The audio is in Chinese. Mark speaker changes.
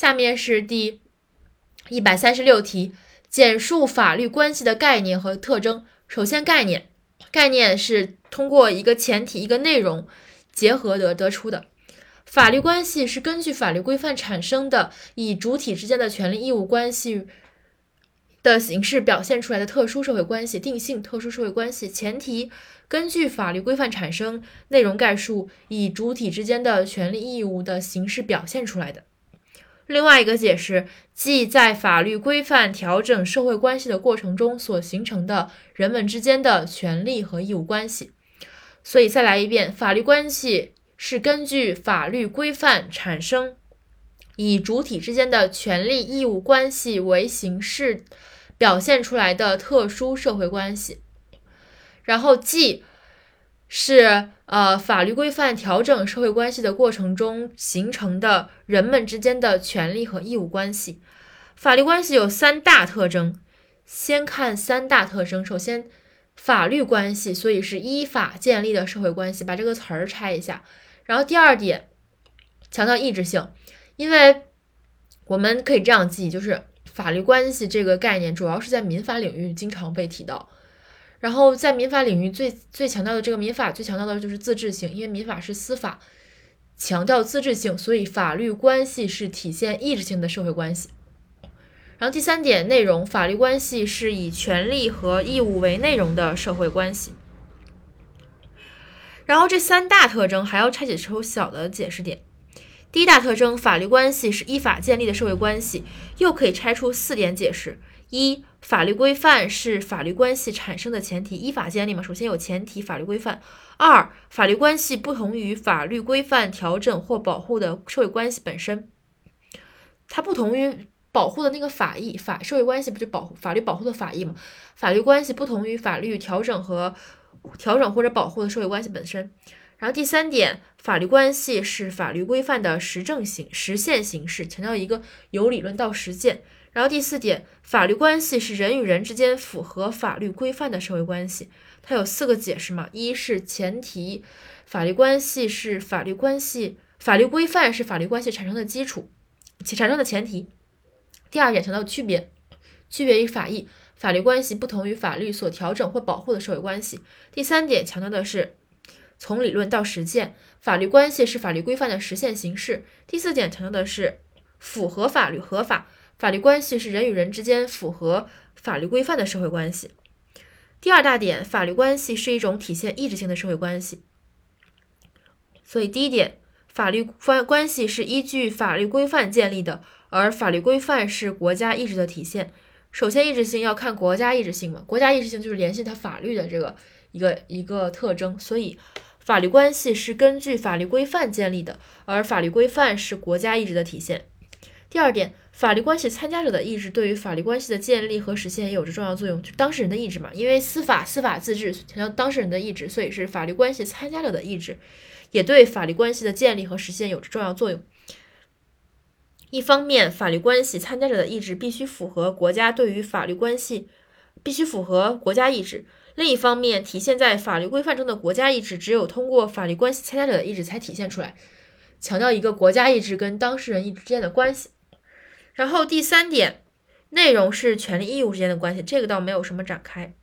Speaker 1: 下面是第一百三十六题，简述法律关系的概念和特征。首先，概念，概念是通过一个前提、一个内容结合得得出的。法律关系是根据法律规范产生的，以主体之间的权利义务关系的形式表现出来的特殊社会关系，定性特殊社会关系。前提，根据法律规范产生，内容概述，以主体之间的权利义务的形式表现出来的。另外一个解释，即在法律规范调整社会关系的过程中所形成的人们之间的权利和义务关系。所以再来一遍，法律关系是根据法律规范产生，以主体之间的权利义务关系为形式表现出来的特殊社会关系。然后，即是。呃，法律规范调整社会关系的过程中形成的人们之间的权利和义务关系。法律关系有三大特征，先看三大特征。首先，法律关系，所以是依法建立的社会关系，把这个词儿拆一下。然后第二点，强调意志性，因为我们可以这样记，就是法律关系这个概念主要是在民法领域经常被提到。然后在民法领域最最强调的这个民法最强调的就是自治性，因为民法是司法，强调自治性，所以法律关系是体现意志性的社会关系。然后第三点内容，法律关系是以权利和义务为内容的社会关系。然后这三大特征还要拆解出小的解释点。第一大特征，法律关系是依法建立的社会关系，又可以拆出四点解释。一法律规范是法律关系产生的前提，依法建立嘛，首先有前提，法律规范。二，法律关系不同于法律规范调整或保护的社会关系本身，它不同于保护的那个法益，法社会关系不就保护法律保护的法益嘛？法律关系不同于法律调整和调整或者保护的社会关系本身。然后第三点，法律关系是法律规范的实证形实现形式，强调一个由理论到实践。然后第四点，法律关系是人与人之间符合法律规范的社会关系。它有四个解释嘛？一是前提，法律关系是法律关系，法律规范是法律关系产生的基础，其产生的前提。第二点强调区别，区别于法益，法律关系不同于法律所调整或保护的社会关系。第三点强调的是从理论到实践，法律关系是法律规范的实现形式。第四点强调的是符合法律合法。法律关系是人与人之间符合法律规范的社会关系。第二大点，法律关系是一种体现意志性的社会关系。所以第一点，法律关关系是依据法律规范建立的，而法律规范是国家意志的体现。首先，意志性要看国家意志性嘛，国家意志性就是联系它法律的这个一个一个特征。所以，法律关系是根据法律规范建立的，而法律规范是国家意志的体现。第二点。法律关系参加者的意志对于法律关系的建立和实现也有着重要作用，就当事人的意志嘛。因为司法司法自治强调当事人的意志，所以是法律关系参加者的意志，也对法律关系的建立和实现有着重要作用。一方面，法律关系参加者的意志必须符合国家对于法律关系，必须符合国家意志；另一方面，体现在法律规范中的国家意志，只有通过法律关系参加者的意志才体现出来，强调一个国家意志跟当事人意志之间的关系。然后第三点，内容是权利义务之间的关系，这个倒没有什么展开。